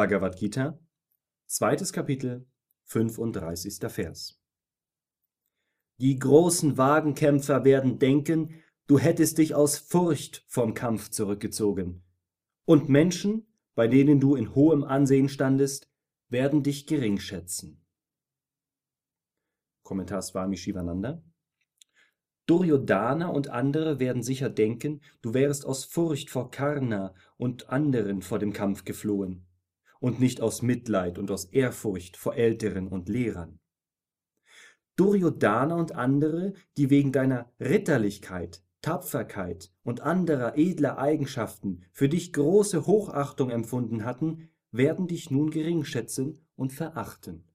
Bhagavad Gita, zweites Kapitel, 35. Vers. Die großen Wagenkämpfer werden denken, du hättest dich aus Furcht vom Kampf zurückgezogen. Und Menschen, bei denen du in hohem Ansehen standest, werden dich gering schätzen. Kommentar Swami Shivananda. Duryodhana und andere werden sicher denken, du wärest aus Furcht vor Karna und anderen vor dem Kampf geflohen und nicht aus Mitleid und aus Ehrfurcht vor Älteren und Lehrern. Duryodhana und andere, die wegen deiner Ritterlichkeit, Tapferkeit und anderer edler Eigenschaften für dich große Hochachtung empfunden hatten, werden dich nun geringschätzen und verachten.